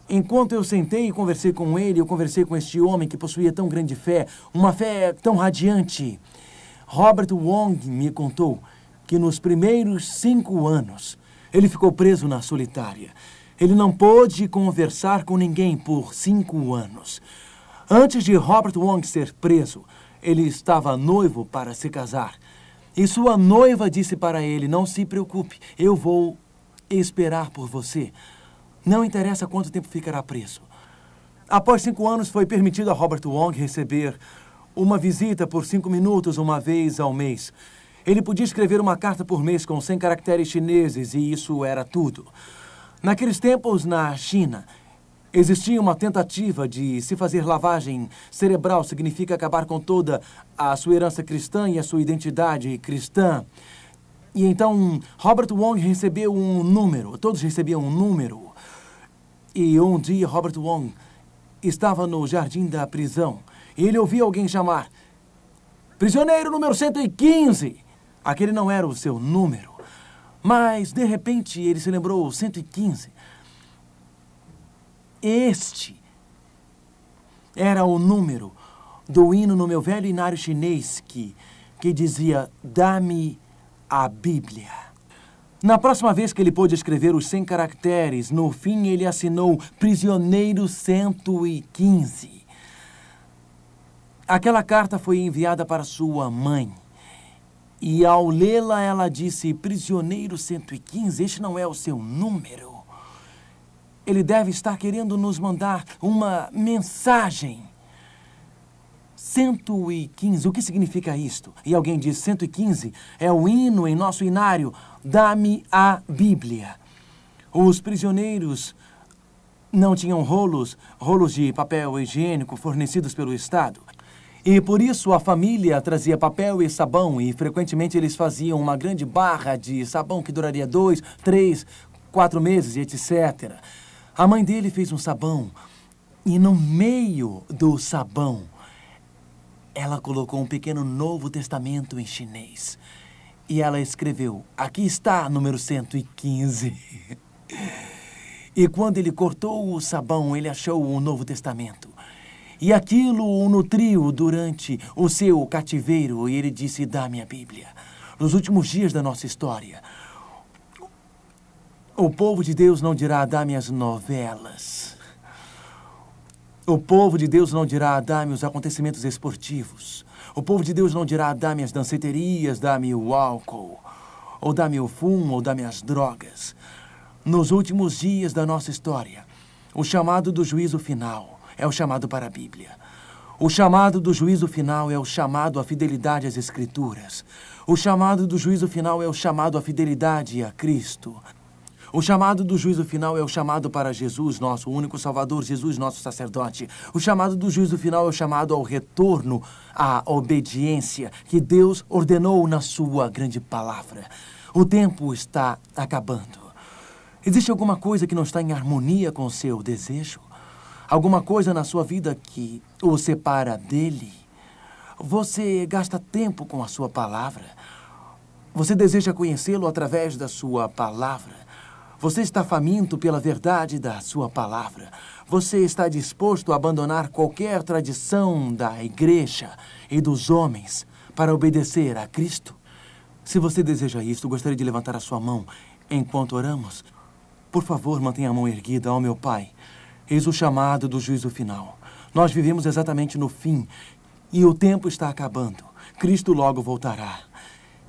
Enquanto eu sentei e conversei com ele, eu conversei com este homem que possuía tão grande fé, uma fé tão radiante. Robert Wong me contou que nos primeiros cinco anos ele ficou preso na solitária. Ele não pôde conversar com ninguém por cinco anos. Antes de Robert Wong ser preso, ele estava noivo para se casar. E sua noiva disse para ele: Não se preocupe, eu vou esperar por você. Não interessa quanto tempo ficará preso. Após cinco anos, foi permitido a Robert Wong receber uma visita por cinco minutos uma vez ao mês. Ele podia escrever uma carta por mês com 100 caracteres chineses e isso era tudo. Naqueles tempos, na China, Existia uma tentativa de se fazer lavagem cerebral, significa acabar com toda a sua herança cristã e a sua identidade cristã. E então Robert Wong recebeu um número, todos recebiam um número. E um dia Robert Wong estava no jardim da prisão e ele ouviu alguém chamar: Prisioneiro número 115! Aquele não era o seu número. Mas, de repente, ele se lembrou 115. Este era o número do hino no meu velho inário chinês que, que dizia: Dá-me a Bíblia. Na próxima vez que ele pôde escrever os 100 caracteres, no fim ele assinou Prisioneiro 115. Aquela carta foi enviada para sua mãe. E ao lê-la, ela disse: Prisioneiro 115, este não é o seu número. Ele deve estar querendo nos mandar uma mensagem. 115, o que significa isto? E alguém diz: 115 é o hino em nosso inário, dá-me a Bíblia. Os prisioneiros não tinham rolos, rolos de papel higiênico fornecidos pelo Estado. E por isso a família trazia papel e sabão, e frequentemente eles faziam uma grande barra de sabão que duraria dois, três, quatro meses etc. A mãe dele fez um sabão, e no meio do sabão, ela colocou um pequeno Novo Testamento em chinês. E ela escreveu: Aqui está, número 115. e quando ele cortou o sabão, ele achou o Novo Testamento. E aquilo o nutriu durante o seu cativeiro, e ele disse: Dá-me a Bíblia. Nos últimos dias da nossa história, o povo de Deus não dirá: Dá-me as novelas. O povo de Deus não dirá: Dá-me os acontecimentos esportivos. O povo de Deus não dirá: Dá-me as danceterias, dá-me o álcool, ou dá-me o fumo, ou dá-me as drogas. Nos últimos dias da nossa história, o chamado do juízo final é o chamado para a Bíblia. O chamado do juízo final é o chamado à fidelidade às Escrituras. O chamado do juízo final é o chamado à fidelidade a Cristo. O chamado do juízo final é o chamado para Jesus, nosso único Salvador, Jesus, nosso sacerdote. O chamado do juízo final é o chamado ao retorno à obediência que Deus ordenou na sua grande palavra. O tempo está acabando. Existe alguma coisa que não está em harmonia com o seu desejo? Alguma coisa na sua vida que o separa dele? Você gasta tempo com a sua palavra? Você deseja conhecê-lo através da sua palavra? Você está faminto pela verdade da sua palavra? Você está disposto a abandonar qualquer tradição da igreja e dos homens para obedecer a Cristo? Se você deseja isto, gostaria de levantar a sua mão enquanto oramos. Por favor, mantenha a mão erguida, ó meu Pai. Eis o chamado do juízo final. Nós vivemos exatamente no fim e o tempo está acabando. Cristo logo voltará.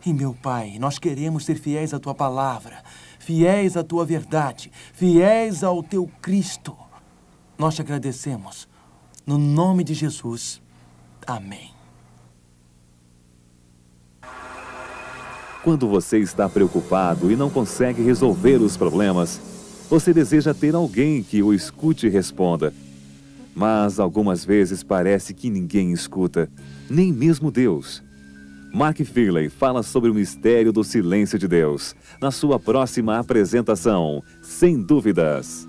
E, meu Pai, nós queremos ser fiéis à tua palavra, fiéis à tua verdade, fiéis ao teu Cristo. Nós te agradecemos. No nome de Jesus. Amém. Quando você está preocupado e não consegue resolver os problemas, você deseja ter alguém que o escute e responda. Mas algumas vezes parece que ninguém escuta, nem mesmo Deus. Mark Fearley fala sobre o mistério do silêncio de Deus na sua próxima apresentação, Sem Dúvidas.